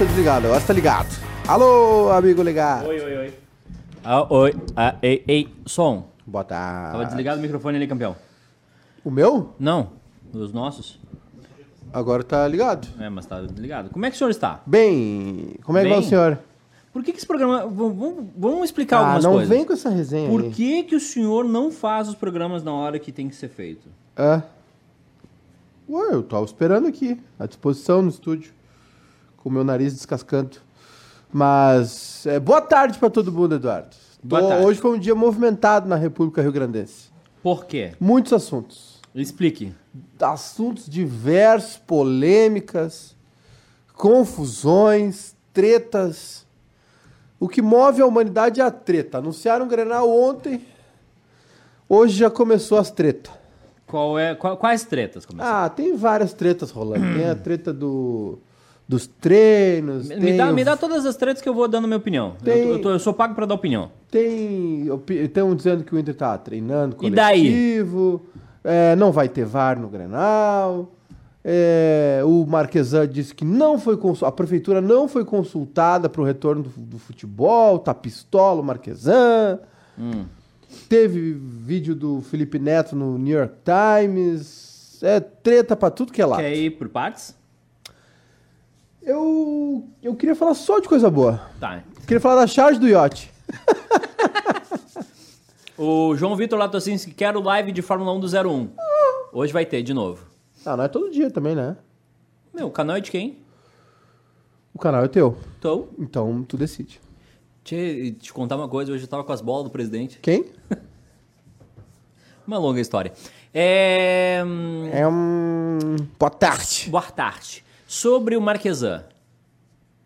tinha desligado, agora está ligado. Alô, amigo ligado. Oi, oi, oi. Ah, oi, ah, ei, ei, som. Boa tarde. Tava desligado o microfone ali, campeão. O meu? Não, os nossos. Agora tá ligado. É, mas tá desligado. Como é que o senhor está? Bem, como é que vai o Bem. senhor? Por que, que esse programa. Vamos, vamos- explicar Ah, algumas não coisas. vem com essa resenha Por aí. que, que o senhor não faz os programas na hora que tem que ser feito? É. Ué, eu tava esperando aqui, à disposição no estúdio, com o meu nariz descascando. Mas, é, boa tarde pra todo mundo, Eduardo. Boa Tô- tarde. Hoje foi um dia movimentado na República Rio Grandense. Por quê? Muitos assuntos. Explique. Assuntos diversos, polêmicas, confusões, tretas. O que move a humanidade é a treta. Anunciaram o Grenal ontem, hoje já começou as tretas. Qual é, qual- quais tretas começaram? Ah, tem várias tretas rolando. Tem a treta do, dos treinos. me, dá, o- me dá todas as tretas que eu vou dando minha opinião. Eu, Tem- tô- eu tô- eu sou pago pra dar opinião. Tem. Estão dizendo que o Inter tá treinando E daí? coletivo. é, não vai ter VAR no Grenal. é, o Marquesan disse que não foi a prefeitura não foi consultada para o retorno do, do futebol, tá pistola o Marquesan. Hum. Teve vídeo do Felipe Neto no New York Times. É treta para tudo que é lado. Quer ir por partes? Eu, eu queria falar só de coisa boa. Tá. Queria falar da charge do iate. O João Vitor Latocínski quer o live de Fórmula 1 do 01. Hoje vai ter de novo. Ah, não é todo dia também, né? Meu, o canal é de quem? O canal é teu. Tô. Então tu decide. Eu te contar uma coisa, hoje eu tava com as bolas do presidente. Quem? Uma longa história. É... hum, É um. Boa tarde. Boa tarde. Sobre o Marquesan,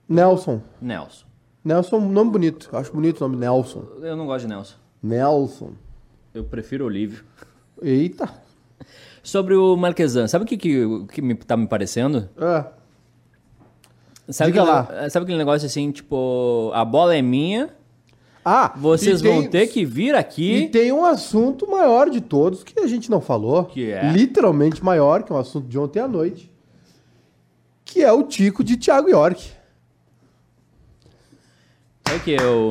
Nelson. Nelson. Nelson é um nome bonito. Acho bonito o nome Nelson. Eu não gosto de Nelson. Nelson. Eu prefiro Olívio. Eita. Sobre o Marquesan, sabe o que, que, que me, tá me parecendo? Ah, Sabe Diga aquele, lá. Sabe aquele negócio assim, tipo, a bola é minha, Ah, vocês e tem- vão ter que vir E aqui. tem um assunto maior de todos que a gente não falou. Que é? Literalmente maior, que é um assunto de ontem à noite. Que é o Tico de Thiago York. Sabe que eu.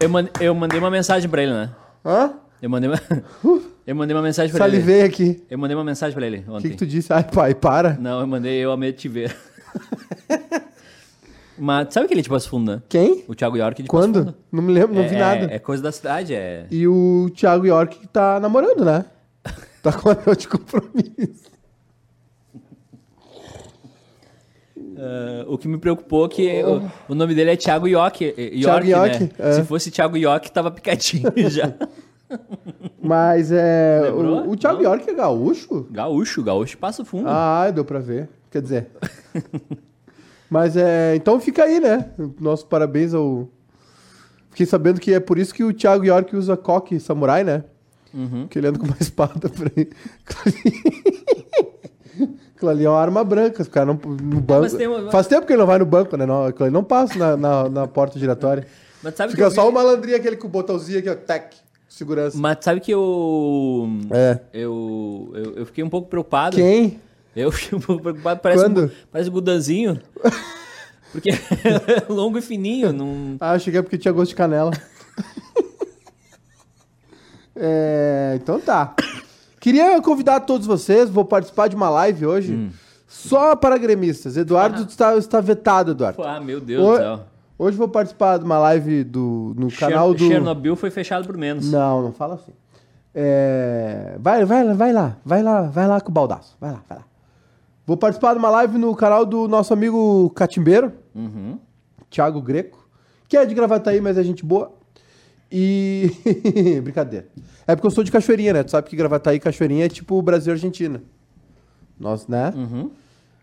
Eu, man- eu mandei uma mensagem pra ele, né? Hã? Eu mandei uma, eu mandei uma mensagem pra ele. Salivei aqui. Eu mandei uma mensagem pra ele O que, ontem. que tu disse? Ai, pai, para. Não, eu mandei eu amei te ver. Mas sabe aquele tipo as fundo, né? Quem? O Thiago York de Passo Quando? Fundo. Não me lembro, não é, vi nada. É, é coisa da cidade, é. E o Thiago York tá namorando, né? Tá com anel de compromisso. Ah, o que me preocupou é que o, o nome dele é Thiago York. eh, Thiago York, York, né? é. Se fosse Thiago York, tava picadinho já. Mas é. Lembrou? O, o Thiago Não? York é gaúcho? Gaúcho, gaúcho passa fundo. Ah, deu pra ver. Quer dizer. Mas é. Então fica aí, né? Nosso parabéns ao. Fiquei sabendo que é por isso que o Thiago York usa coque samurai, né? Uhum. Porque ele anda com uma espada pra ele. Aquilo ali é uma arma branca, os caras não. No banco. Tem Faz tempo que ele não vai no banco, né? Não, aquilo ali não passa na, na, na porta giratória. Mas sabe que Fica eu só vi- o malandrinho aquele com o botãozinho aqui, ó. Tec. Segurança. Mas sabe que eu, É. eu, eu. eu fiquei um pouco preocupado. Quem? Eu fiquei um pouco preocupado. Parece, Quando? Um, parece o Gudanzinho. Porque é longo e fininho. Não... Ah, achei que é porque tinha gosto de canela. É, então tá. Queria convidar todos vocês, vou participar de uma live hoje, Hum. só para gremistas. Eduardo está, está vetado, Eduardo. Ah, meu Deus do céu. Hoje vou participar de uma live do, no canal do... Chernobyl foi fechado por menos. Não, não fala assim. É, Vai, vai, vai lá, vai lá, vai lá com o baldaço. Vai lá, vai lá. Vou participar de uma live no canal do nosso amigo Catimbeiro, Uhum. Thiago Greco, que é de Gravataí, mas é gente boa. E. Brincadeira. É porque eu sou de Cachoeirinha, né? Tu sabe que Gravataí e Cachoeirinha é tipo Brasil e Argentina. Nós, né? Uhum.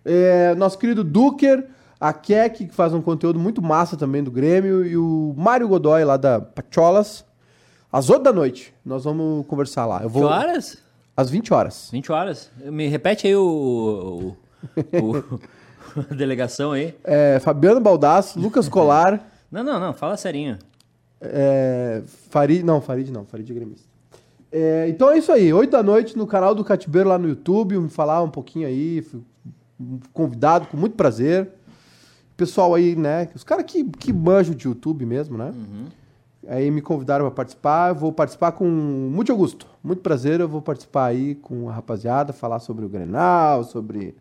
É, nosso querido Duker, a Keck, que faz um conteúdo muito massa também do Grêmio, e o Mário Godoy, lá da Pacholas. Às 8 da noite, nós vamos conversar lá. Eu Que vou horas? às 20 horas. 20 horas. Me repete aí o. o, delegação aí. É, Fabiano Baldasso, Lucas Colar, Não, não, não. Fala serinho. É, Farid. Não, Farid não, Farid é gremista. É, então é isso aí, 8 da noite no canal do Catibeiro lá no YouTube, me falar um pouquinho aí, f- convidado com muito prazer. Pessoal aí, né? Os caras que, que manjam de YouTube mesmo, né? Aí me convidaram para participar. Vou participar com muito Augusto. Muito prazer. Eu vou participar aí com a rapaziada, falar sobre o Grenal, sobre.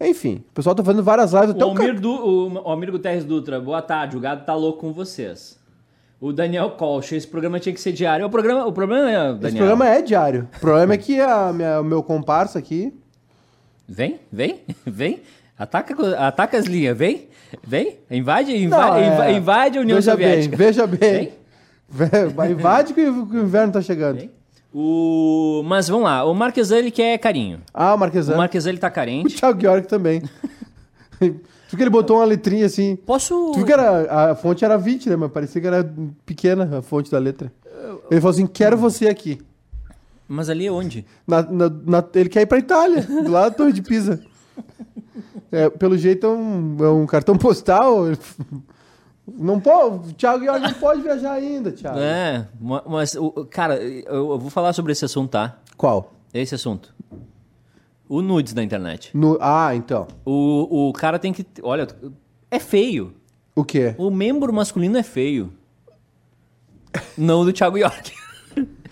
Enfim, o pessoal tá fazendo várias lives. Até O o cara... Almir, du, o, o Almir Guterres Dutra, boa tarde, o gado tá louco com vocês. O Daniel Colch, esse programa tinha que ser diário. O, programa, o problema é, Daniel... Esse programa é diário. O problema é que a minha- o meu comparsa aqui. Vem, vem, vem. Ataca, ataca as linhas, vem, vem. Invade, invade, Não, é- inva- invade a União veja Soviética. Bem, veja bem. Vem. Ve- Invade que o o inverno tá chegando. Vem. O... Mas vamos lá, o Marquesan ele quer carinho. Ah, o O Marquesan. Marquesan ele tá O carente. Thiago Georg também. Tu que ele botou uma letrinha assim. Posso... Tu que era, a fonte era 20, né? Mas parecia que era pequena a fonte da letra. Ele falou assim: quero você aqui. Mas ali é onde? Na- na- na- ele quer ir pra Itália, do lado da Torre de Pisa. É, pelo jeito é um, é um cartão postal. Não pode, o Thiago Georg não pode viajar ainda, Thiago. É, ma- mas, cara, eu, eu vou falar sobre esse assunto, tá? Qual? Esse assunto. O nudes da internet. Ah, então. O, o cara tem que. Olha, é feio. O quê? O membro masculino é feio. Não o do Thiago York.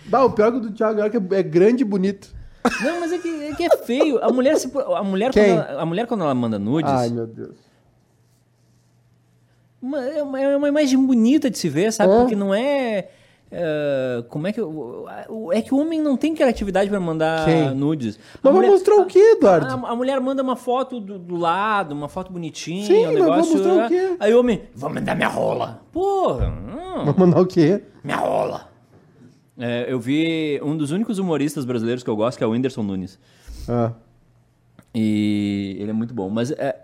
Bah, o pior que o do Thiago Georg é, é grande e bonito. Não, mas é que é, que é feio. A mulher, se, a, mulher quando ela, a mulher, quando ela manda nudes, Ai, meu Deus. uma- é, uma, é uma imagem bonita de se ver, sabe? Hã? Porque não é. É, como é que. eu- É que o homem não tem criatividade pra mandar Quem? nudes. A Mas vai mostrar o quê, Eduardo? A, a mulher manda uma foto do, do lado, uma foto bonitinha, Sim, um mas negócio. mostrar o né? quê? Aí o homem, vou mandar minha rola. Porra, hum, Vai mandar o quê? minha rola. É, eu vi um dos únicos humoristas brasileiros que eu gosto, que é o Whindersson Nunes. Ah. E ele é muito bom. Mas é,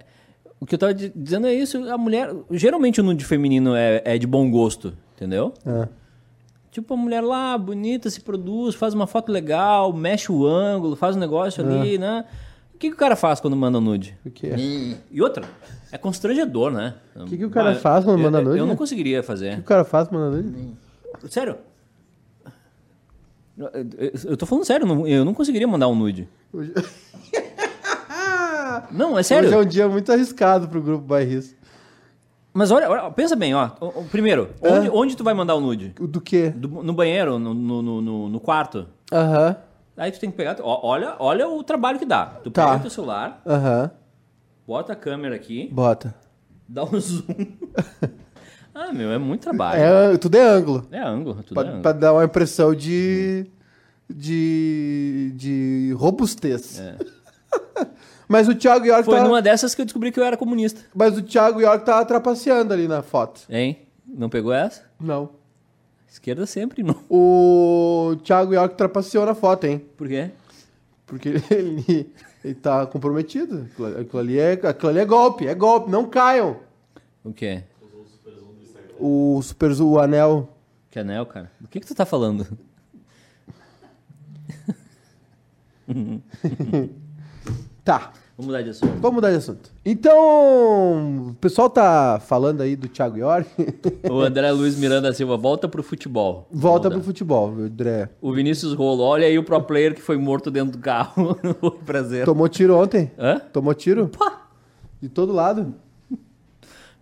o que eu tava di- dizendo é isso, a mulher. Geralmente o nude feminino é, é de bom gosto, entendeu? Ah. Tipo, a mulher lá, bonita, se produz, faz uma foto legal, mexe o ângulo, faz um negócio ali, né? O que, que o cara faz quando manda nude? O quê? E outra, é constrangedor, né? O que que o cara faz quando manda nude? Eu não conseguiria fazer. O que o cara faz mandando ele? Sério? Eu- eu- Eu tô falando sério, eu não conseguiria mandar um nude. Hoje... Não, é sério. Hoje é um dia muito arriscado pro grupo bairrista. Mas olha, olha, pensa bem, ó. O- o- Primeiro, É? onde, onde tu vai mandar o nude? Do quê? Do- no banheiro, no, no, no- no- quarto? Aham. Aí tu tem que pegar. ó, olha, olha o trabalho que dá. Tu Tá. pega teu celular, Aham. bota a câmera aqui, Bota. dá um zoom. ah, meu, é muito trabalho. É, tudo é ângulo. É, ângulo, tudo Pra, é ângulo. pra dar uma impressão de. de. de robustez. Mas o Thiago York Foi tá. numa dessas que eu descobri que eu era comunista. Mas o Thiago York tá trapaceando ali na foto. Hein? Não pegou essa? Não. Esquerda sempre, não. O Thiago York trapaceou na foto, hein? Por quê? Porque ele, ele tá comprometido. Aquilo, aquilo ali é, aquilo ali é golpe, é golpe, não caiam. O quê? O Super Zoom, o anel. Que anel, cara? Do que, que tu tá falando? Tá, Vamos mudar de assunto. vamos mudar de assunto. Então, o pessoal tá falando aí do Thiago York. O André Luiz Miranda Silva volta pro futebol. Volta pro futebol, André. O Vinícius Rolo, olha aí o pro player que foi morto dentro do carro. Prazer. Tomou tiro ontem? Hã? Tomou tiro? Pá! De todo lado.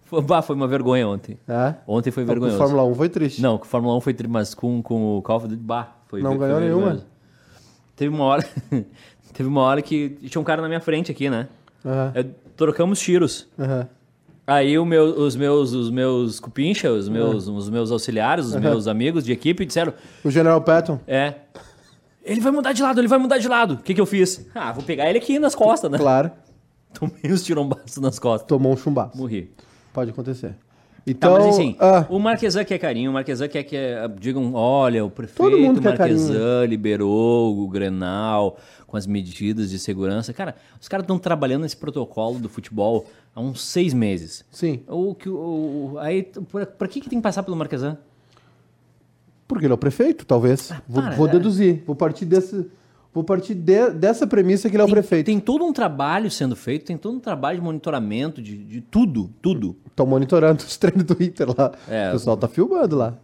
Foi, bah, foi uma vergonha ontem. É. Ontem foi Com vergonhoso. Fórmula 1 foi triste. Não, com o Fórmula 1 foi tri, mas com, com o Call of Duty, bah, foi Não foi ganhou nenhuma? vergonhoso. Teve uma hora, teve uma hora que tinha um cara na minha frente aqui, né? Aham, É, trocamos tiros. aham. Aí meu- os meus, os meus cupincha, os meus, os meus auxiliares, os meus amigos de equipe disseram, O General Patton, é, ele vai mudar de lado, ele vai mudar de lado. O que que eu fiz? Ah, vou pegar ele aqui nas costas, né? claro, Tomei os tirombaços nas costas. tomou um chumbaço. Morri. Pode acontecer. Tá, Então, mas assim, ah, o Marquesan quer carinho, o Marquesan quer que eh, digam, olha, o prefeito Todo mundo quer Marquesan liberou o Grenal com as medidas de segurança. Cara, os caras estão trabalhando nesse protocolo do futebol há uns seis meses. sim. O que, o, aí, pra, pra que, que tem que passar pelo Marquesan? Porque ele é o prefeito, talvez. vou, para, vou é. deduzir. Vou partir desse, vou partir de- dessa premissa que ele é o prefeito. tem todo um trabalho sendo feito, tem todo um trabalho de monitoramento de, de tudo, tudo. Estão monitorando os treinos do Inter lá. É. o pessoal tá filmando lá.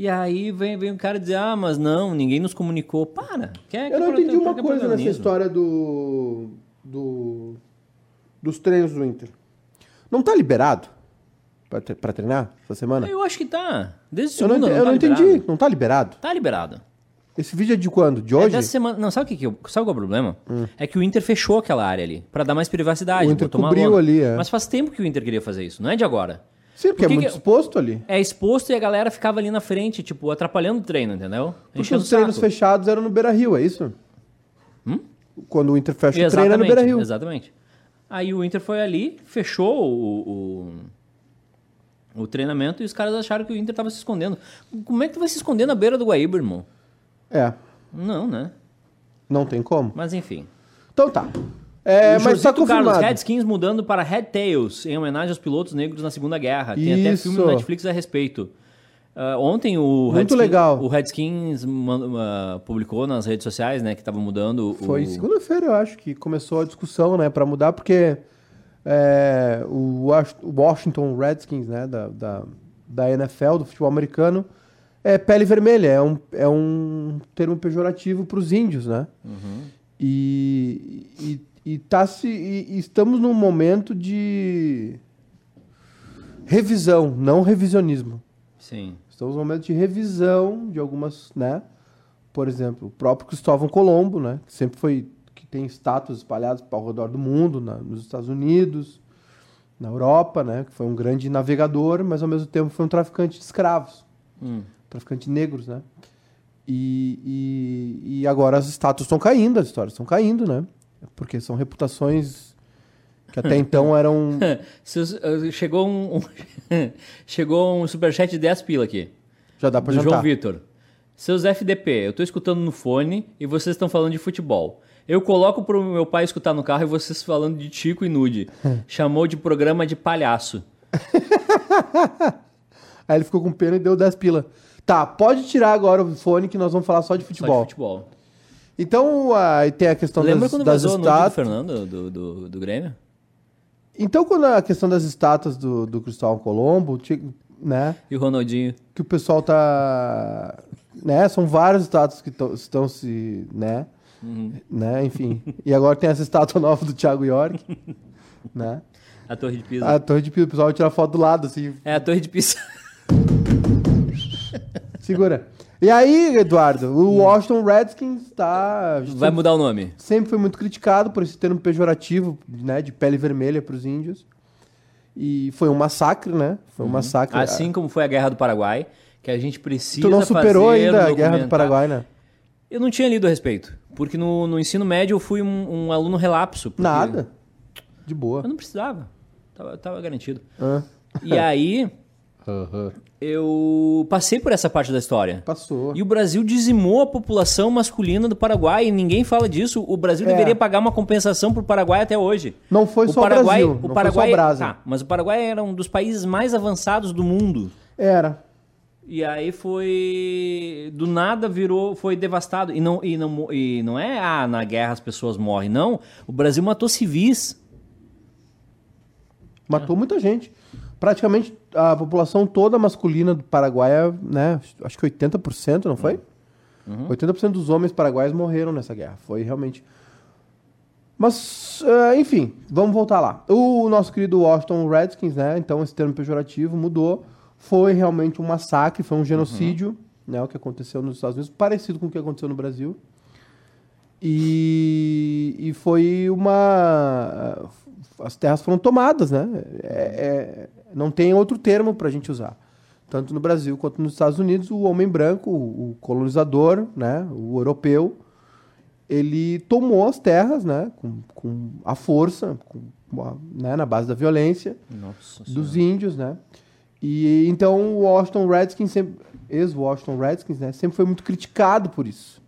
E aí vem, vem um cara dizer, ah, mas não, ninguém nos comunicou. Para! Quer, Eu não quer entendi uma quer coisa nessa história do. do. dos treinos do Inter. Não tá liberado pra treinar essa semana? Eu acho que tá. Desde Eu não, segunda eu tá não entendi. Não tá liberado? Tá liberado. Esse vídeo é de quando? De É hoje? dessa semana. Não, sabe o que, que eu- sabe qual é o problema? É que o Inter fechou aquela área ali, pra dar mais privacidade. O Inter cobriu ali, é. Mas faz tempo que o Inter queria fazer isso, não é de agora. Sim, porque Por é muito que- exposto ali. É exposto e a galera ficava ali na frente, tipo, atrapalhando o treino, entendeu? Porque os treinos saco. fechados eram no Beira Rio, é isso? Quando o Inter fecha o treino é no Beira Rio. exatamente. Aí o Inter foi ali, fechou o, o, o treinamento e os caras acharam que o Inter tava se escondendo. Como é que tu vai se esconder na beira do Guaíba, irmão? É, Não, né? não tem como. Mas enfim. Então tá. É, o mas tá Josito Carlos, confirmado. Redskins mudando para Red Tails, em homenagem aos pilotos negros na Segunda Guerra. Tem até Isso. filme no Netflix a respeito. Ah, ontem o Muito Redskins, legal. o Redskins man- ah, publicou nas redes sociais, né, que tava mudando o... Foi segunda-feira, eu acho, que começou a discussão, né, pra mudar, porque é, o Wash- o Washington Redskins, né, da, da, da NFL, do futebol americano, é pele vermelha, é um, é um termo pejorativo pros índios, né? E, e, e tá se, e- e estamos num momento de revisão, não revisionismo. Sim. Estamos num momento de revisão de algumas, né? Por exemplo, o próprio Cristóvão Colombo, né? Que sempre foi, que tem estátuas espalhadas ao redor do mundo, na- nos Estados Unidos, na Europa, né? Que foi um grande navegador, mas ao mesmo tempo foi um traficante de escravos, Hum. traficante de negros, né? E, e, e agora as estátuas estão caindo, as histórias estão caindo, né? Porque são reputações que até então eram ah, chegou um, um- chegou um superchat de 10 pila aqui. já dá jantar. João Vitor. Seus FDP, eu tô escutando no fone e vocês estão falando de futebol. Eu coloco pro meu pai escutar no carro e vocês falando de Tico e Nude. Chamou de programa de palhaço. Aí ele ficou com pena e deu 10 pila. Tá, pode tirar agora o fone que nós vamos falar só de Só futebol. de futebol. Então, aí tem a questão Lembra das, quando das vazou o nude do estátuas. Fernando, do, do, do Grêmio? Então, quando a questão das estátuas do, do Cristóvão Colombo, né? E o Ronaldinho? Que o pessoal tá. Né? São várias estátuas que tão- estão se. né? Uhum. né? Enfim. E agora tem essa estátua nova do Thiago York. né? A Torre de Pisa. A torre de Pisa, o pessoal vai tirar foto do lado, assim. É, a Torre de Pisa. Segura. E aí, Eduardo, o Washington Redskins tá. Vai mudar o nome. sempre foi muito criticado por esse termo pejorativo, né, de pele vermelha para os índios. E foi um massacre, né? Foi um massacre. Assim como foi a Guerra do Paraguai, que a gente precisa tu não superou ainda a Guerra do. Paraguai, né? Eu não tinha lido a respeito. Porque no, no ensino médio eu fui um, um aluno relapso. Nada. De boa. Eu não precisava. Tava, tava garantido. Ah. E aí, eu passei por essa parte da história. Passou. E o Brasil dizimou a população masculina do Paraguai e ninguém fala disso. O Brasil É. deveria pagar uma compensação pro Paraguai até hoje. Não foi o só Paraguai, o Brasil. o não Paraguai, foi só o Brasil. tá, mas o Paraguai era um dos países mais avançados do mundo. Era. E aí foi. Do nada virou. Foi devastado. E não, e não, e não é, ah, na guerra as pessoas morrem. Não. O Brasil matou civis. Matou muita gente. Praticamente a população toda masculina do Paraguai, né? Acho que 80%, não foi? 80% dos homens paraguaios morreram nessa guerra. Foi realmente. Mas, eh, enfim, vamos voltar lá. O nosso querido Washington Redskins, né? Então, esse termo pejorativo mudou. Foi realmente um massacre, foi um genocídio, né? O que aconteceu nos Estados Unidos, parecido com o que aconteceu no Brasil. E, e foi uma. As terras foram tomadas, né? É- é- não tem outro termo para a gente usar. Tanto no Brasil quanto nos Estados Unidos, o homem branco, o colonizador, né? o europeu, ele tomou as terras né? com, com a força, com a- né? na base da violência Nossa dos índios, né? E então o Washington Redskins, ex-Washington Redskins, né? Sempre foi muito criticado por isso.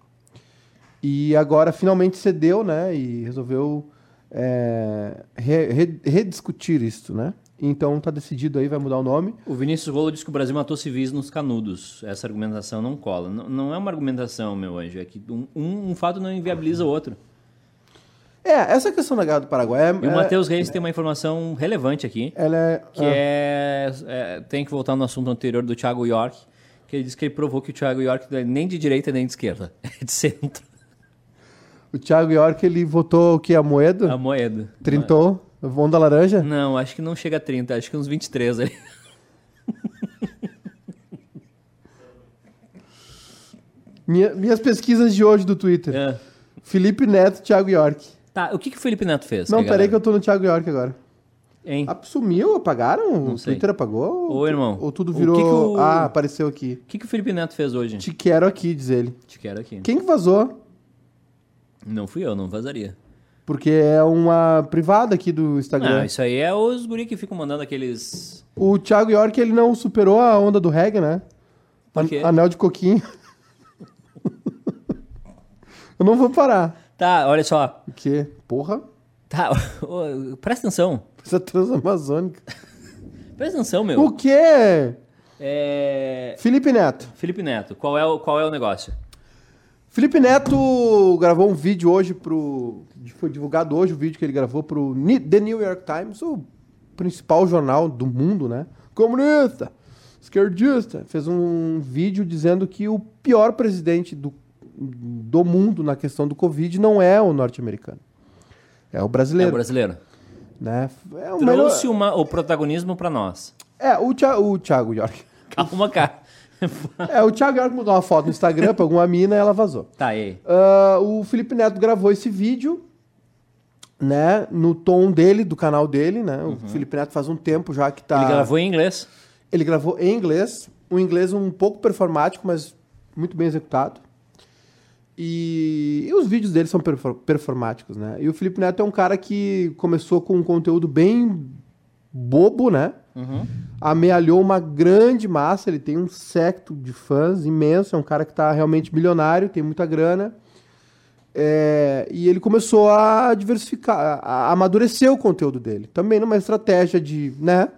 E agora finalmente cedeu, né? E resolveu é, re- re- rediscutir isso, né? Então tá decidido aí, vai mudar o nome. O Vinícius Rolo disse que o Brasil matou civis nos canudos. Essa argumentação não cola. Não, não é uma argumentação, meu anjo. É que um, um- fato não inviabiliza o outro. É, essa questão da Guerra do Paraguai é, E o é- Matheus Reis tem uma informação relevante aqui. ela é, Que ah, é, é- Tem que voltar no assunto anterior do Thiago York. Que ele disse que ele provou que o Thiago York não é nem de direita nem de esquerda. É de centro. o Thiago York ele votou o que a moeda, A moeda. trintou. Onda laranja? Não, acho que não chega a 30, acho que uns 23 ali. Minha- minhas pesquisas de hoje do Twitter. É. Felipe Neto, Thiago York. Tá, o que, que o Felipe Neto fez? Não, peraí que eu tô no Thiago York agora. Hein? Ah, sumiu? Apagaram? Não o sei. Twitter apagou? Ô, irmão, Ou tudo virou... que que o- Ah, apareceu aqui. O que, que o Felipe Neto fez hoje? Te quero aqui, diz ele. Te quero aqui. Quem que vazou? Não fui eu, não vazaria. Porque é uma privada aqui do Instagram. Ah, isso aí é os guri que ficam mandando aqueles... O Thiago York, ele não superou a onda do reggae, né? Por quê? An- Anel de coquinho. eu não vou parar. Tá, olha só. Porque, porra, Tá, ô, presta atenção. essa transamazônica. Presta atenção, meu. O quê? É... Felipe Neto. Felipe Neto, qual é o, qual é o negócio? Felipe Neto gravou um vídeo hoje pro. Foi divulgado hoje o vídeo que ele gravou pro The New York Times, o principal jornal do mundo, né? Comunista, esquerdista. Fez um vídeo dizendo que o pior presidente do, do mundo na questão do Covid não é o norte-americano. É o É o brasileiro. brasileiro. né? É o melhor. Trouxe uma- o protagonismo pra nós. É, o, o Thiago York. Calma, cara. É, o Thiago York mudou uma foto no Instagram pra alguma mina e ela vazou. tá aí. Ah, o Felipe Neto gravou esse vídeo, né, no tom dele, do canal dele, né? O Felipe Neto faz um tempo já que tá... Ele gravou em inglês. Ele gravou em inglês, um inglês um pouco performático, mas muito bem executado. E, e os vídeos dele são perfor- performáticos, né? E o Felipe Neto é um cara que começou com um conteúdo bem bobo, né? Uhum. Amealhou uma grande massa, ele tem um secto de fãs imenso, é um cara que tá realmente milionário, tem muita grana. É, e ele começou a diversificar, a a amadurecer o conteúdo dele. Também numa estratégia de, né,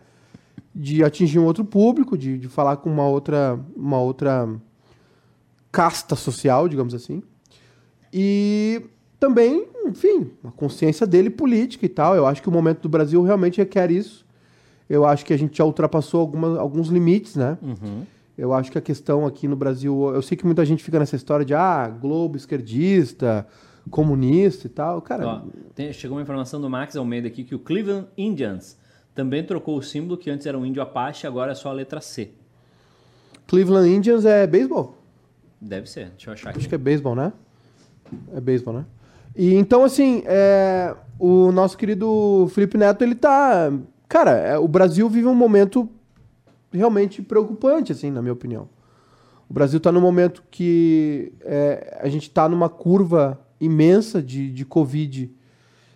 de atingir um outro público, de, de falar com uma outra, uma outra casta social, digamos assim. E também, enfim, a consciência dele política e tal. Eu acho que o momento do Brasil realmente requer isso. Eu acho que a gente já ultrapassou alguma, alguns limites, né? Uhum. Eu acho que a questão aqui no Brasil, eu sei que muita gente fica nessa história de ah, Globo esquerdista, comunista e tal. Cara, Ó, tem- chegou uma informação do Max Almeida aqui que o Cleveland Indians também trocou o símbolo, que antes era um índio Apache, agora é só a letra C. Cleveland Indians é beisebol? Deve ser, deixa eu achar Acho aqui. que é beisebol, né? É beisebol, né? E então, assim, é, o nosso querido Felipe Neto, ele tá. Cara, é, o Brasil vive um momento realmente preocupante, assim, na minha opinião. O Brasil tá num momento que é, a gente tá numa curva imensa de, de Covid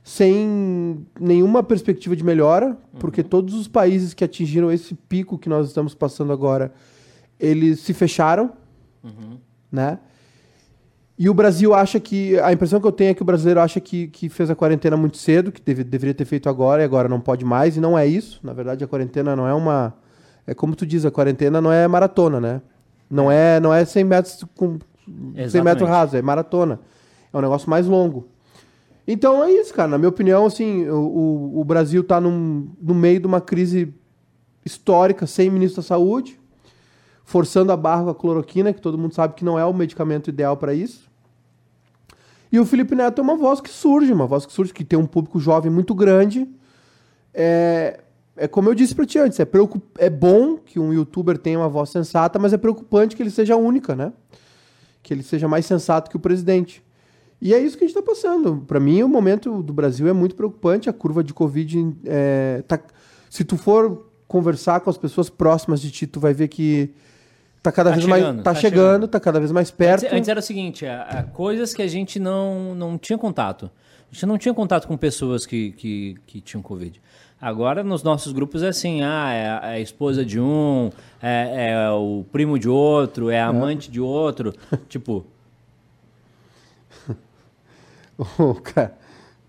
sem nenhuma perspectiva de melhora, porque todos os países que atingiram esse pico que nós estamos passando agora, eles se fecharam, né? E o Brasil acha que. A impressão que eu tenho é que o brasileiro acha que, que fez a quarentena muito cedo, que deve- deveria ter feito agora e agora não pode mais, e não é isso. Na verdade, a quarentena não é uma. É como tu diz, a quarentena não é maratona, né? Não é, não é 100 metros com 100 Exatamente. metros raso, é maratona. É um negócio mais longo. Então é isso, cara. Na minha opinião, assim, o, o, Brasil tá num, no meio de uma crise histórica, sem ministro da saúde, forçando a barra com a cloroquina, que todo mundo sabe que não é o medicamento ideal para isso. E o Felipe Neto é uma voz que surge, uma voz que surge, que tem um público jovem muito grande. É, é como eu disse pra ti antes, é, preocup... é bom que um youtuber tenha uma voz sensata, mas é preocupante que ele seja única, né? Que ele seja mais sensato que o presidente. E é isso que a gente está passando. Para mim, o momento do Brasil é muito preocupante. A curva de Covid. é, tá- se tu for conversar com as pessoas próximas de ti, tu vai ver que tá cada Tá vez chegando, mais. Tá, tá chegando, chegando. tá cada vez mais perto. Antes, antes era o seguinte, a- a coisas que a gente não, não tinha contato. A gente não tinha contato com pessoas que, que, que tinham Covid. Agora, nos nossos grupos, é assim, ah, é a, é a esposa de um, é, é o primo de outro, é a amante de outro. tipo, O cara,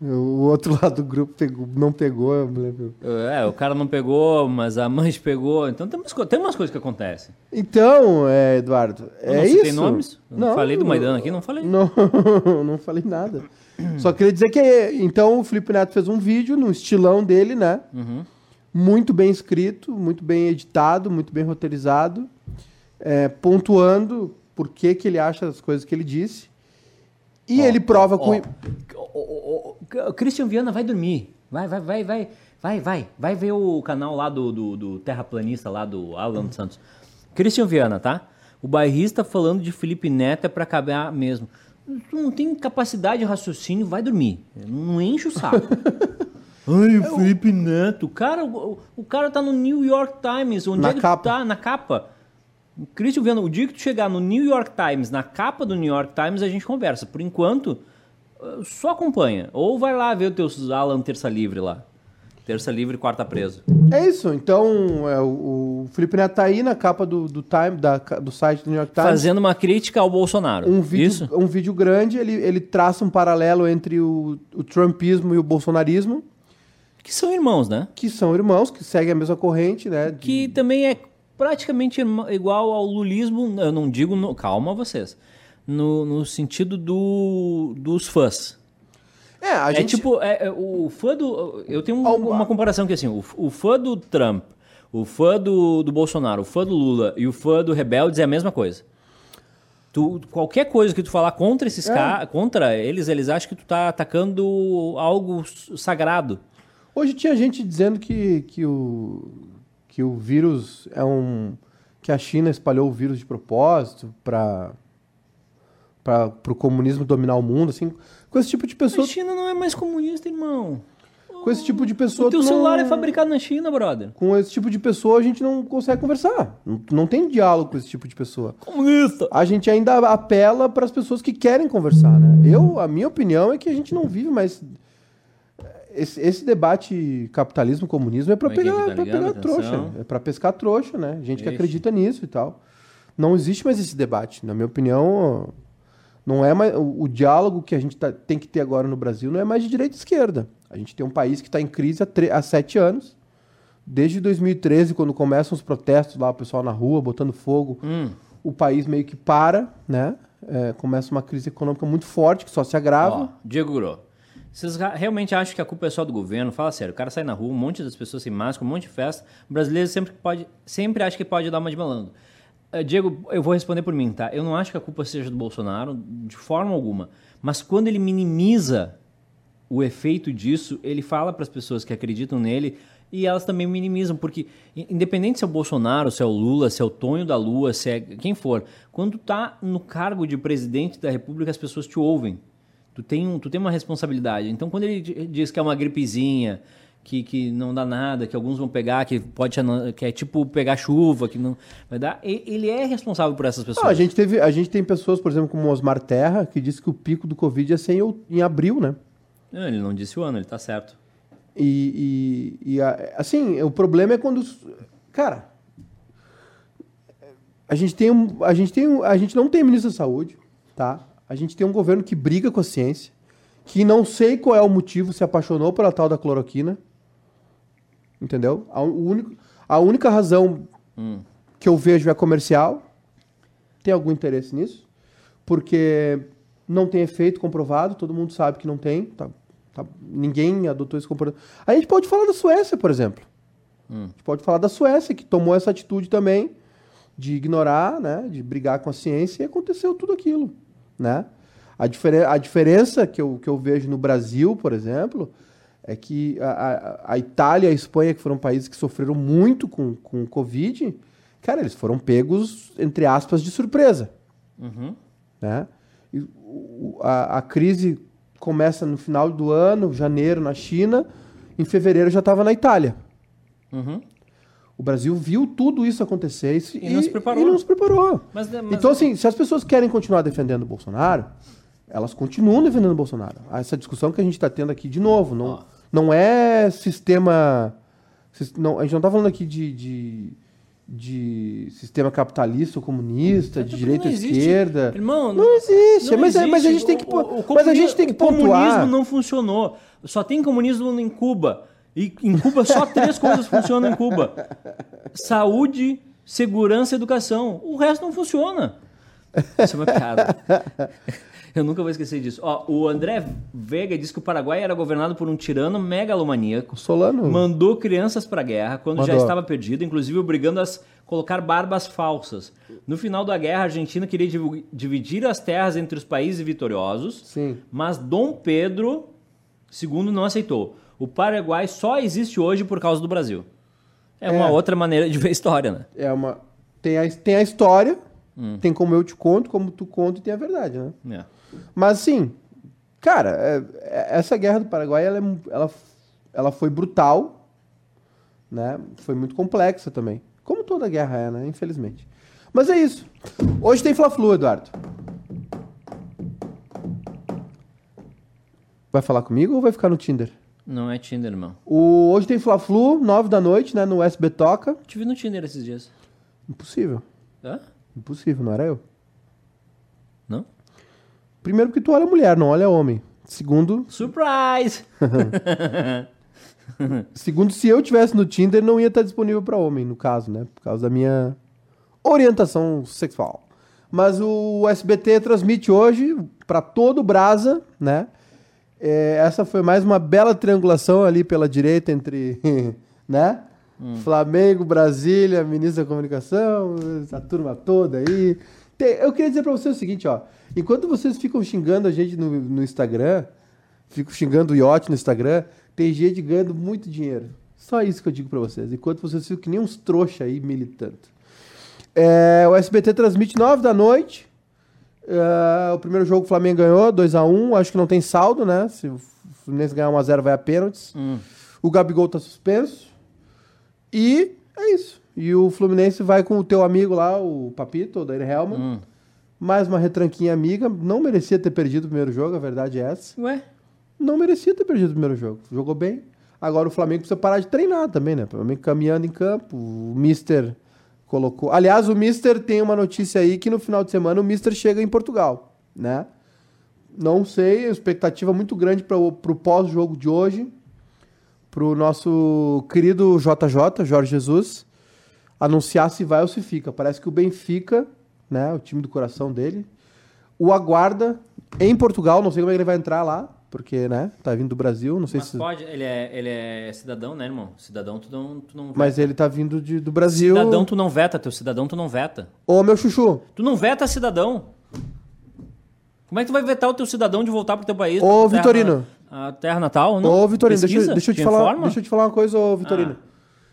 o outro lado do grupo pegou- não pegou, eu me lembro. é, o cara não pegou, mas a mãe pegou. Então tem umas, tem umas coisas que acontecem. Então, é, Eduardo, Eu é não isso. citei nomes? Eu não falei do Maidana aqui? Não falei. Não, não falei nada. Só queria dizer que, então, o Felipe Neto fez um vídeo no estilão dele, né? Uhum. Muito bem escrito, muito bem editado, muito bem roteirizado, é, pontuando por que, que ele acha as coisas que ele disse. E Ó, ele prova ó, com. ó, o- o- o- o Christian Viana vai dormir. Vai, vai, vai, vai. Vai, vai. Vai ver o canal lá do, do, do terraplanista, lá do Alan Santos. Christian Viana, tá? O bairrista falando de Felipe Neto é pra acabar mesmo. Tu não tem capacidade de raciocínio, vai dormir. Não enche o saco. Ai, o Felipe Neto. Cara, o, o cara tá no New York Times. Onde Na é que capa. tá? Na capa. Christian Viana, o dia que tu chegar no New York Times, na capa do New York Times, a gente conversa. Por enquanto, só acompanha. Ou vai lá ver o teu Alan Terça Livre lá. Terça Livre, quarta preso. É isso. Então, é, o, o Felipe Neto tá aí na capa do, do, Time, da, do site do New York Times. Fazendo uma crítica ao Bolsonaro. um vídeo, Isso? um vídeo grande, ele, ele traça um paralelo entre o, o trumpismo e o bolsonarismo, Que são irmãos, né? que são irmãos, que seguem a mesma corrente, né? de- Que também é praticamente igual ao lulismo. Eu não digo. no- calma vocês. No, no sentido do, dos fãs. É, a é gente... tipo, é, é, o fã do. Eu tenho um- uma comparação que assim, o, o fã do Trump, o fã do, do Bolsonaro, o fã do Lula e o fã do Rebeldes é a mesma coisa. Tu, qualquer coisa que tu falar contra esses É. caras, contra eles, eles acham que tu tá atacando algo sagrado. Hoje tinha gente dizendo que, que, o, que o vírus é um... que a China espalhou o vírus de propósito para para o comunismo dominar o mundo, assim, com esse tipo de A pessoa, China não é mais comunista, irmão. com esse tipo de pessoa, O teu tu não- celular é fabricado na China, brother. com esse tipo de pessoa a gente não consegue conversar, não, não tem diálogo com esse tipo de pessoa. Comunista. a gente ainda apela para as pessoas que querem conversar, né? Eu, a minha opinião é que a gente não vive mais esse, esse debate capitalismo-comunismo é para é que é pegar, que tá pra ligado? pegar trouxa, é para pescar trouxa, né? Gente que Ixi. acredita nisso e tal. Não existe mais esse debate, na minha opinião. Não é mais o, o diálogo que a gente tá- tem que ter agora no Brasil não é mais de direita e esquerda. A gente tem um país que está em crise há, tre- há sete anos. Desde 2013, quando começam os protestos lá, o pessoal na rua botando fogo, Hum. o país meio que para, né? É, começa uma crise econômica muito forte, que só se agrava. Ó, Diego Gro. Vocês realmente acham que a culpa é só do governo? Fala sério, o cara sai na rua, um monte das pessoas sem máscara, um monte de festa. O brasileiro sempre, pode, sempre acha que pode dar uma de malandro. Eh, Diego, eu vou responder por mim, tá? Eu não acho que a culpa seja do Bolsonaro, de forma alguma. Mas quando ele minimiza o efeito disso, ele fala para as pessoas que acreditam nele e elas também minimizam, porque independente se é o Bolsonaro, se é o Lula, se é o Tonho da Lua, se é quem for, quando tu tá no cargo de presidente da República, as pessoas te ouvem. Tu tem, um, tu tem uma responsabilidade. Então, quando ele di- diz que é uma gripezinha, que, que não dá nada, que alguns vão pegar, que pode que é tipo pegar chuva, que não vai dar, ele é responsável por essas pessoas. Ah, a, gente teve, a gente tem pessoas, por exemplo, como Osmar Terra, que disse que o pico do Covid ia ser em, em abril, né? Não, ele não disse o ano, ele tá certo. E, e, e a- assim, o problema é quando. Cara, a gente tem um, a gente tem um, a gente não tem ministro da saúde, tá? A gente tem um governo que briga com a ciência, que não sei qual é o motivo, se apaixonou pela tal da cloroquina. Entendeu? A, o único, a única razão Hum. que eu vejo é comercial. Tem algum interesse nisso? Porque não tem efeito comprovado, todo mundo sabe que não tem. tá- tá- ninguém adotou esse comportamento. A gente pode falar da Suécia, por exemplo. A gente pode falar da Suécia, que tomou essa atitude também de ignorar, né, de brigar com a ciência e aconteceu tudo aquilo. Né? A, diferen a diferença que eu, que eu vejo no Brasil, por exemplo, é que a, a, Itália e a Espanha, que foram países que sofreram muito com, com o Covid, cara, eles foram pegos, entre aspas, de surpresa. Uhum. Né? E o- a, a crise começa no final do ano, janeiro na China, em fevereiro já estava na Itália. Uhum. O Brasil viu tudo isso acontecer e, E não se preparou. e não se preparou. Mas, mas- Então, assim, se as pessoas querem continuar defendendo o Bolsonaro, elas continuam defendendo o Bolsonaro. Essa discussão que a gente está tendo aqui de novo. Não, Ó. não é sistema. sis- Não, a gente não está falando aqui de, de, de sistema capitalista ou comunista, de Porque direita ou não existe. esquerda. Irmão, não existe. não mas, é- mas a existe. gente tem que, O- o- mas a gente comunismo- tem que o comunismo pontuar. não funcionou. Só tem comunismo em Cuba. E em Cuba só três coisas funcionam em Cuba: saúde, segurança e educação. O resto não funciona. Isso é uma piada. Eu nunca vou esquecer disso. Ó, o André Vega disse que o Paraguai era governado por um tirano megalomaníaco. Solano. Mandou crianças para a guerra quando já Mandou. estava perdido, inclusive obrigando a colocar barbas falsas. No final da guerra, a Argentina queria dividir as terras entre os países vitoriosos, Sim. mas Dom Pedro II não aceitou. O Paraguai só existe hoje por causa do Brasil. É, uma É. outra maneira de ver a história, né? É uma. Tem a, tem a história, tem como eu te conto, como tu conta e tem a verdade, né? É. Mas assim, cara, é- é- essa guerra do Paraguai, ela, é ela, ela foi brutal, né? Foi muito complexa também. Como toda guerra é, né? Infelizmente. Mas é isso. Hoje tem Fla-Flu, Eduardo. Vai falar comigo ou vai ficar no Tinder? Não é Tinder, irmão. O, hoje tem Fla-Flu, 9 da noite, né? No SB Toca. Te vi no Tinder esses dias. Impossível. Hã? Impossível, não era eu. Não? Primeiro porque tu olha mulher, não olha homem. Segundo, Surprise! segundo se eu tivesse no Tinder, não ia estar disponível para homem, no caso, né? Por causa da minha orientação sexual. Mas o SBT transmite hoje para todo o Brasa, né? É, essa foi mais uma bela triangulação ali pela direita entre, né? Flamengo, Brasília, ministro da Comunicação, essa turma toda aí. Tem- eu queria dizer para você o seguinte, ó. Enquanto vocês ficam xingando a gente no, no Instagram, ficam xingando o Yacht no Instagram, tem gente ganhando muito dinheiro. Só isso que eu digo para vocês. Enquanto vocês ficam que nem uns trouxa aí militando. É, o SBT transmite 9 da noite. É, o primeiro jogo o Flamengo ganhou, 2x1. Acho que não tem saldo, né? Se o Fluminense ganhar 1x0, vai a pênaltis. Hum. O Gabigol tá suspenso. E é isso. E o Fluminense vai com o teu amigo lá, o Papito, o Dair Helman. Hum. Mais uma retranquinha amiga. Não merecia ter perdido o primeiro jogo, a verdade é essa. Ué? Não merecia ter perdido o primeiro jogo. Jogou bem. Agora o Flamengo precisa parar de treinar também, né? O Flamengo caminhando em campo. O Mister colocou. Aliás, o Mister tem uma notícia aí que no final de semana o Mister chega em Portugal, né? Não sei, expectativa muito grande para o pós-jogo de hoje. Pro nosso querido JJ, Jorge Jesus, anunciar se vai ou se fica. Parece que o Benfica, né? O time do coração dele, o aguarda em Portugal. Não sei como é que ele vai entrar lá, porque, né? Tá vindo do Brasil. Não sei Mas se. pode, ele é, ele é cidadão, né, irmão? Cidadão tu não, tu não Mas ele tá vindo de, do Brasil. Cidadão tu não veta, teu cidadão tu não veta. Ô, meu chuchu. Tu não veta cidadão. Como é que tu vai vetar o teu cidadão de voltar pro teu país? Ô, terra Vitorino. na- A terra natal? Não. Ô, Vitorino, deixa, deixa eu te Te falar, informa? deixa eu te falar uma coisa, ô, Vitorino. Ah.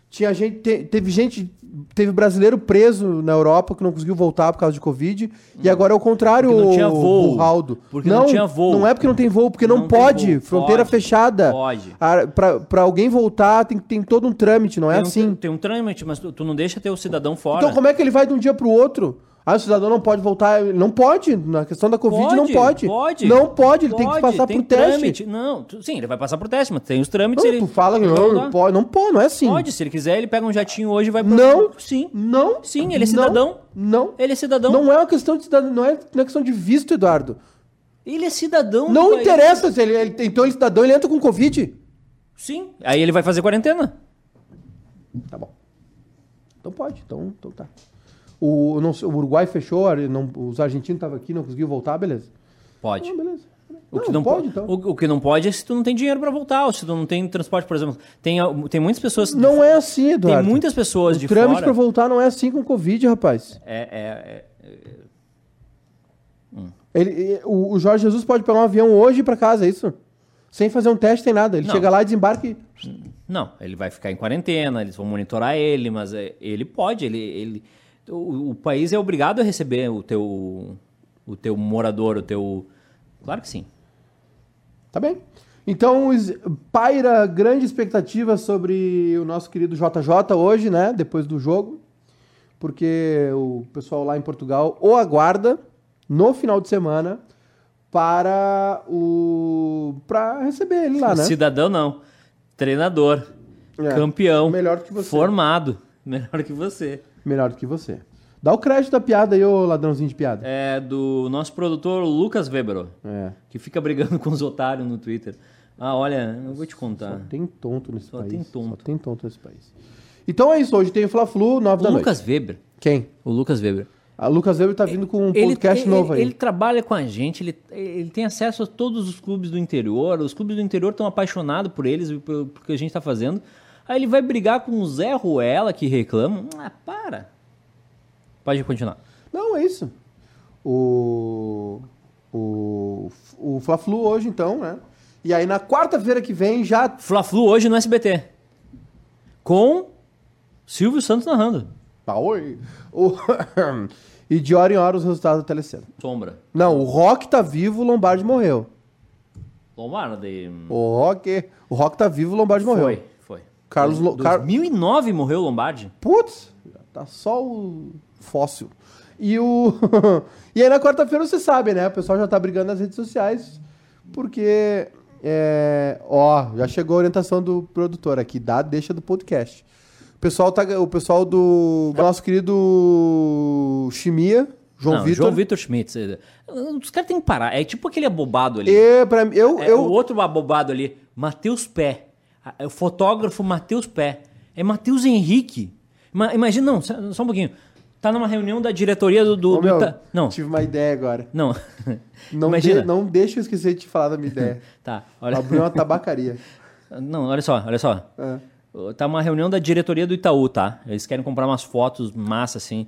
Tinha gente, te- teve gente, teve brasileiro preso na Europa que não conseguiu voltar por causa de Covid. E agora é o contrário, Hum. Porque não tinha voo. Burraldo. Porque não tinha voo. Não é porque não tem voo, porque não, Não pode. voo. Fronteira Pode. fechada. Pode. Pra alguém voltar, tem, tem todo um trâmite, não é tem um, assim. Tem um trâmite, mas tu, tu não deixa teu cidadão fora. Então como é que ele vai de um dia pro outro? Ah, o cidadão não pode voltar. Não pode. Na questão da Covid, não pode. Pode. Não pode, ele tem que Pode, passar tem por teste. trâmite. Não, tu- sim, ele vai passar por teste, mas tem os trâmites. Não, ele... tu fala que Não não, pode. Não pode, não é assim. Pode, se ele quiser, ele pega um jatinho hoje e vai pro. Não. Sim. Não. Sim, ele é não, cidadão. Não. Ele é cidadão. Não é uma questão de cidadão, não é, não é questão de visto, Eduardo. Ele é cidadão. Não interessa se ele, ele então ele é cidadão, ele entra com Covid. Sim. Aí ele vai fazer quarentena. Tá bom. Então pode, então, então tá. O, não o Uruguai fechou, não- os argentinos estavam aqui, não conseguiu voltar, beleza. Pode. Ah, beleza. O que não pode, então. o, o que não pode é se tu não tem dinheiro pra voltar, ou se tu não tem transporte, por exemplo. Tem, tem muitas pessoas. Não é assim, Eduardo. Tem muitas pessoas o de trâmite fora. pra voltar não é assim com Covid, rapaz. É, é, é- Ele, e- o, o Jorge Jesus pode pegar um avião hoje pra casa, é isso? Sem fazer um teste, sem nada. Ele Não. chega lá e desembarca e... Não, ele vai ficar em quarentena, eles vão monitorar ele, mas é, ele pode, ele, ele o, o país é obrigado a receber o teu o teu morador, o teu Claro que sim. Tá bem. Então, paira grande expectativa sobre o nosso querido JJ hoje, né? Depois do jogo. Porque o pessoal lá em Portugal o aguarda no final de semana para o para receber ele lá, né? Cidadão não. Treinador. É, Campeão. melhor que você. Formado. Melhor que você. Melhor do que você. Dá o crédito da piada aí, ô ladrãozinho de piada. É do nosso produtor Lucas Weber, É. que fica brigando com os otários no Twitter. Ah, olha, eu vou te contar. Só tem tonto nesse Só país. tem tonto. Só tem tonto nesse país. Então é isso. Hoje tem o Fla-Flu, 9 da O noite. Lucas Weber. Quem? O Lucas Weber. A Lucas Weber tá vindo com um podcast ele, novo aí. Ele trabalha com a gente, ele, ele tem acesso a todos os clubes do interior. Os clubes do interior estão apaixonados por eles e pelo pelo que a gente está fazendo. Aí ele vai brigar com o Zé Ruela que reclama. Ah, para. Pode continuar. Não, é isso. O, o, o Fla-Flu hoje, então, né? E aí na quarta-feira que vem já. Fla-Flu hoje no SBT. Com Silvio Santos narrando. Ah, oi. O... e de hora em hora os resultados da Telecena. Sombra. Não, o Rock tá vivo, o Lombardi morreu. Lombardi. O Rock. O Rock tá vivo, o Lombardi morreu. Foi, foi. Carlos Lo... Car... 2009 morreu o Lombardi. Putz, tá só o fóssil. E o. e aí na quarta-feira você sabe, né? O pessoal já tá brigando nas redes sociais. Porque. É... Ó, já chegou a orientação do produtor aqui, dá, deixa do podcast. O pessoal, tá, o pessoal do nosso querido Chimia, João Não, Vitor. João Vitor Schmitz. Os caras têm que parar. É tipo aquele abobado ali. E pra, mim- eu, É, eu, O outro abobado ali, Matheus Pé. O fotógrafo Matheus Pé. É Matheus Henrique. Ima- Imagina, não, só um pouquinho. Tá numa reunião da diretoria do. do, Ô, do meu, Ita- Não, tive uma ideia agora. não. Não, Imagina. de- não deixa eu esquecer de te falar da minha ideia. Tá, olha. Abriu uma tabacaria. Não, olha só, olha só. É. Tá uma reunião da diretoria do Itaú, tá? Eles querem comprar umas fotos massa, assim.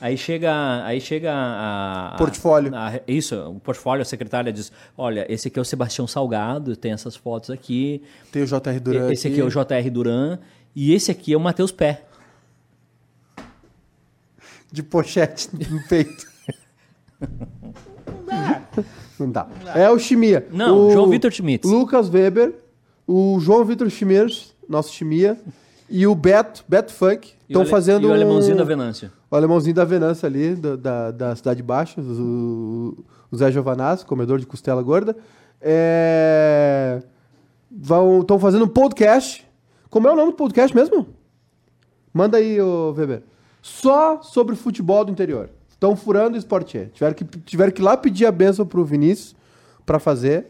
Aí chega, aí chega a... a- Portfólio. a- isso, o portfólio, a secretária diz, olha, esse aqui é o Sebastião Salgado, tem essas fotos aqui. Tem o JR Duran. esse aqui é o JR Duran. E esse aqui é o Matheus Pé. De pochete no peito. Não dá. É o Chimia. Não, o João Vitor Schmitz. Lucas Weber, o João Vitor Schmiers, nosso Chimia, e o Beto, Beto Funk, estão fazendo E o alemãozinho um- da Venâncio. O alemãozinho da Venâncio ali, da, da, da Cidade Baixa, o, o Zé Giovanazzi, comedor de costela gorda. É, Estão fazendo um podcast. Como é o nome do podcast mesmo? Manda aí, ô Weber. Só sobre futebol do interior. Estão furando o esporte. Tiveram que, tiveram que ir lá pedir a benção pro Vinícius pra fazer.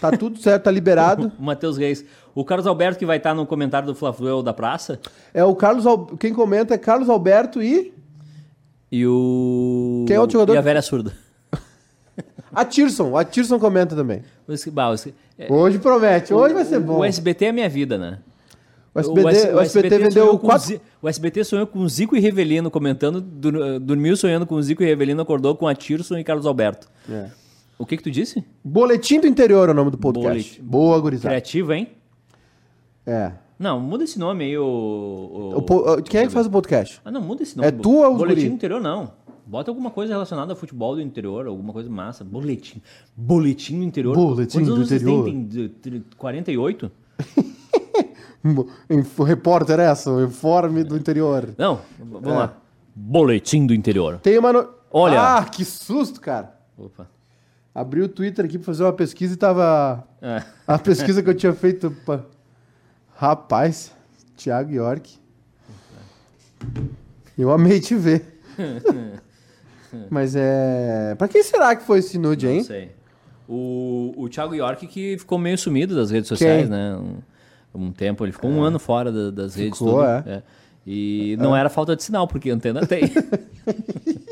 Tá tudo certo, tá liberado. O Matheus Reis. O Carlos Alberto, que vai estar no comentário do Fla-Flu é o da praça. É o Carlos. Al- Quem comenta é Carlos Alberto e. E o... Quem é outro jogador? E a Vera Surda. A Tirson. A Tirson comenta também. Os- bah, os- é, Hoje promete, hoje vai ser bom. O SBT é a minha vida, né? O SBT, S- o SBT vendeu sonhou com quatro. Zi- O SBT sonhou com Zico e Revelino comentando, dur- dormiu sonhando com Zico e Revelino, acordou com a Tirson e Carlos Alberto. É. O que que tu disse? Boletim do Interior é o nome do podcast. Boletim. Boa, gurizada. Criativo, hein? É. Não, muda esse nome aí, o... o- O po- Quem é que faz o podcast? Ah, não, muda esse nome. É tu ou os Boletim do interior, não. Bota alguma coisa relacionada ao futebol do interior, alguma coisa massa. Boletim. Boletim do interior. Boletim Quantos do anos vocês interior. têm? Tem de- de 48? O repórter é essa, o informe do interior. Não, vamos É. lá. Boletim do interior. Tem uma. No... Olha. Ah, que susto, cara. Opa. Abri o Twitter aqui pra fazer uma pesquisa e tava. É. A pesquisa que eu tinha feito. pra- Rapaz, Thiago York. Eu amei te ver. Mas é. Pra quem será que foi esse nude, Não hein? sei. O, o Thiago York que ficou meio sumido das redes sociais, Quem? né? Um, um tempo, ele ficou um ano fora da- das redes. Ficou, tudo. é. E não era falta de sinal, porque antena tem.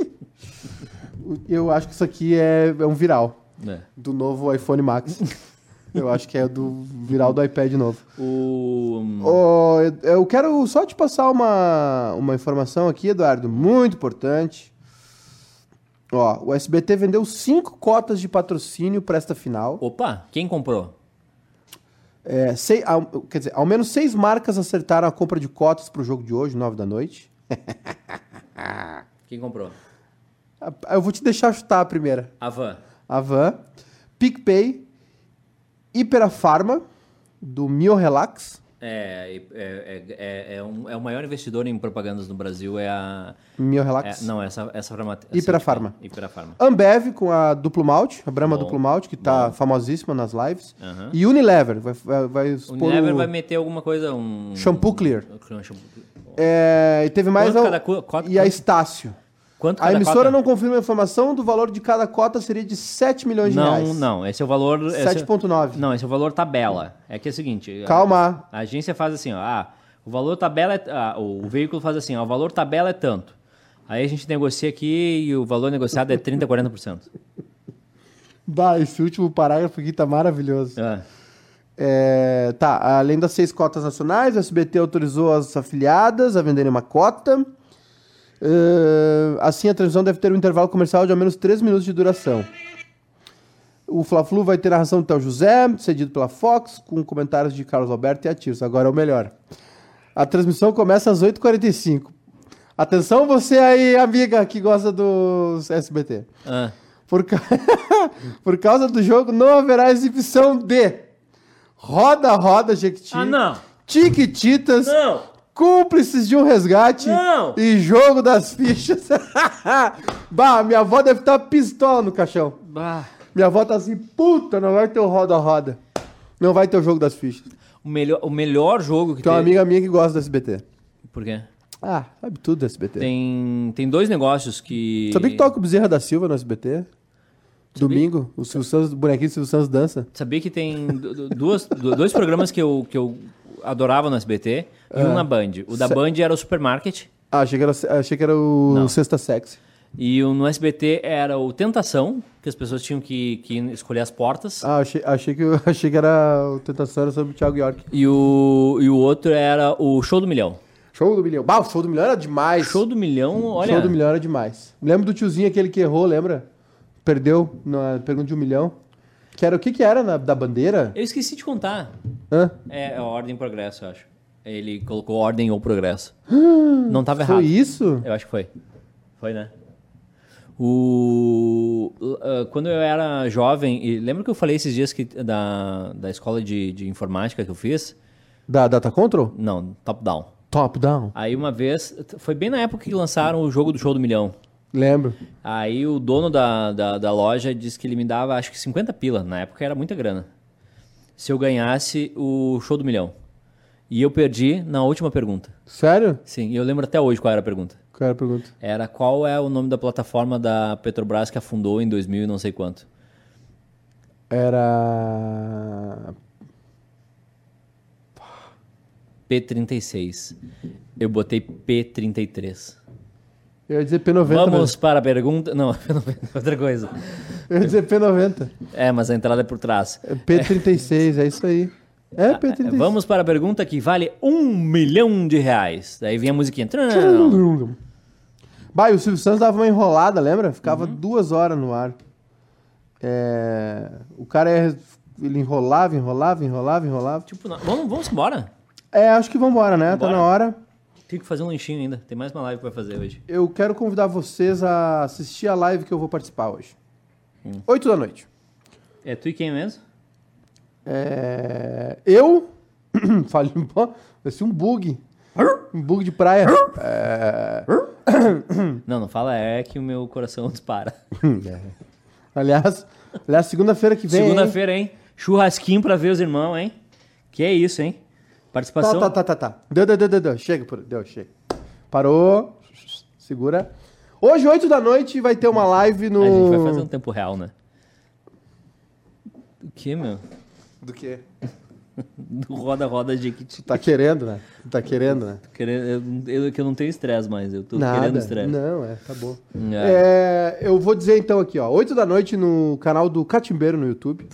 Eu acho que isso aqui é, é um viral. É. Do novo iPhone Max. eu acho que é do viral do iPad novo. O... Ô, eu- quero só te passar uma, uma informação aqui, Eduardo, muito importante. Ó, o SBT vendeu cinco cotas de patrocínio para esta final. Opa, quem comprou? É, sei- ao- quer dizer, ao menos seis marcas acertaram a compra de cotas para o jogo de hoje, nove da noite. Quem comprou? Eu vou te deixar chutar a primeira. A Van. Avan, PicPay, Hiperafarma, do Mio Relax, É, é, é, é, é, um- é o maior investidor em propagandas no Brasil, é a... Mio é- Relax. não, essa, essa farma... Hiperafarma. Hiperafarma. Ambev com a Duplo Malte, a Brahma Bom, Duplo Malte, que tá famosíssima nas lives. E Unilever, vai, vai, vai Unilever o- vai meter alguma coisa, um... Shampoo Clear. um shampoo clear. É, e teve mais Quanto a- cada e a Estácio. Quanto A emissora cota? não confirma a informação do valor de cada cota seria de 7 milhões de Não, reais. não, esse é o valor... esse é- 7.9. Não, esse é o valor tabela. É que é o seguinte... Calma. A, a agência faz assim, ó, ah, o valor tabela é... ah, o, o veículo faz assim, ó, o valor tabela é tanto. Aí a gente negocia aqui e o valor negociado é 30%, 40%. Bah, esse último parágrafo aqui tá maravilhoso. Ah, É, tá, além das seis cotas nacionais, o SBT autorizou as afiliadas a venderem uma cota. É, assim, a transmissão deve ter um intervalo comercial de ao menos 3 minutos de duração. O Fla-Flu vai ter narração do Théo José, cedido pela Fox, com comentários de Carlos Alberto e Atirso. Agora é o melhor. A transmissão começa às 8h45. Atenção você aí, amiga, que gosta do SBT. Ah, Por, ca- Por causa do jogo, não haverá exibição de Roda Roda Jequiti, Ah, não! Tiquititas, Não! Cúmplices de um Resgate Não! e Jogo das Fichas. bah, minha avó deve estar pistola no caixão. Bah. Minha avó tá assim, puta, não vai ter o Roda Roda. Não vai ter o Jogo das Fichas. O melhor, o melhor jogo que Tem uma teve... amiga minha que gosta do SBT. Por quê? Ah, sabe tudo do SBT. Tem, tem dois negócios que... Sabia que toca o Bezerra da Silva no SBT? Domingo, o Silvio Santos, o bonequinho do Silvio Santos dança. Sabia que tem du- du- duas, du- dois programas que eu, que eu adorava no SBT e um na Band. O da Sé- Band era o Supermarket Ah, achei que era, achei que era o. Sexta Sexy. e o, no SBT era o Tentação, que as pessoas tinham que, que escolher as portas. Ah, achei, achei, que, achei que era o Tentação era sobre o Thiago York. E, o, e o outro era o Show do Milhão. Show do Milhão. Bah, o Show do Milhão era demais. Show do Milhão, olha... Show do Milhão era demais. Lembra do tiozinho aquele que errou, lembra? Perdeu na pergunta de um milhão. Que era o que que era na, da bandeira? Eu esqueci de contar. Hã? É, é ordem e progresso, eu acho. Ele colocou ordem ou progresso. Não tava errado. Foi isso? Eu acho que foi. Foi, né? O... uh, quando eu era jovem, e lembra que eu falei esses dias que da, da escola de, de informática que eu fiz? Da Data Control? Não, top-down. Top Down. Aí uma vez, foi bem na época que lançaram o jogo do Show do Milhão. Lembro. Aí o dono da, da, da loja disse que ele me dava acho que 50 pila. Na época era muita grana. Se eu ganhasse o Show do Milhão. E eu perdi na última pergunta. Sério? Sim, e eu lembro até hoje qual era a pergunta. Qual era a pergunta? Era qual é o nome da plataforma da Petrobras que afundou em 2000 e não sei quanto. Era. P36. Eu botei P33. Eu ia dizer P90. Vamos para a pergunta. Não, outra coisa. Né? Eu ia dizer P90. É, mas a entrada é por trás. É P36, é isso aí. É P36. Vamos para a pergunta que vale um milhão de reais. Daí vem a musiquinha. Bah, o Silvio Santos dava uma enrolada, lembra? Ficava Uhum. duas horas no ar. É, O cara é- ele enrolava, enrolava, enrolava, enrolava. Tipo, não- vamos, vamos embora. É, acho que vambora, né? Tá Vambora. na hora. Tem que fazer um lanchinho ainda. Tem mais uma live pra fazer hoje. Eu quero convidar vocês a assistir a live que eu vou participar hoje. Hum. Oito da noite. É tu e quem mesmo? É, Eu. Falei, pô, vai ser um bug. Um bug de praia. É, Não, não fala é que o meu coração dispara. Aliás, aliás segunda-feira que vem. hein? Segunda-feira, hein? Churrasquinho pra ver os irmãos, hein? Que é isso, hein? Participação. Tá, tá, tá, tá, tá. Deu, deu, deu, deu, deu. Chega, por... deu, chega. Parou. Segura. Hoje, 8 da noite, vai ter uma live no. A gente vai fazer um tempo real, né? O que, meu? Do quê? Do roda-roda de que te Tá querendo, né? Tá querendo, né? querendo. Eu, eu, que eu não tenho estresse mais, eu tô Nada. querendo estresse. Não, é, tá bom. É. É, eu vou dizer então aqui, ó. 8 da noite no canal do Catimbeiro no YouTube.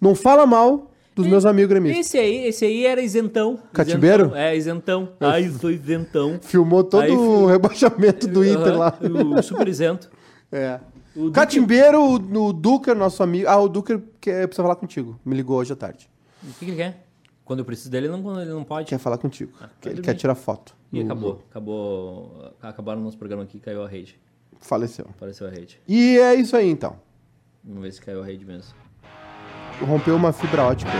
Não fala mal dos meus amigos gremistas. Esse aí, esse aí era isentão. Cativeiro? Isentão. É, isentão. Ai, sou isentão. Filmou todo Aí, o rebaixamento do Inter lá. O super isento. É. O Duque- Catimbeiro, o, o Duca, nosso amigo. Ah, o Duca quer, precisa falar contigo. Me ligou hoje à tarde. O que, que ele quer? Quando eu preciso dele, ele não, ele não pode. Quer falar contigo. vai ele dormir. quer tirar foto. E acabou. Acabou. Acabaram o nosso programa aqui, caiu a rede. Faleceu. Apareceu a rede. E é isso aí então. Vamos ver se caiu a rede mesmo rompeu uma fibra ótica.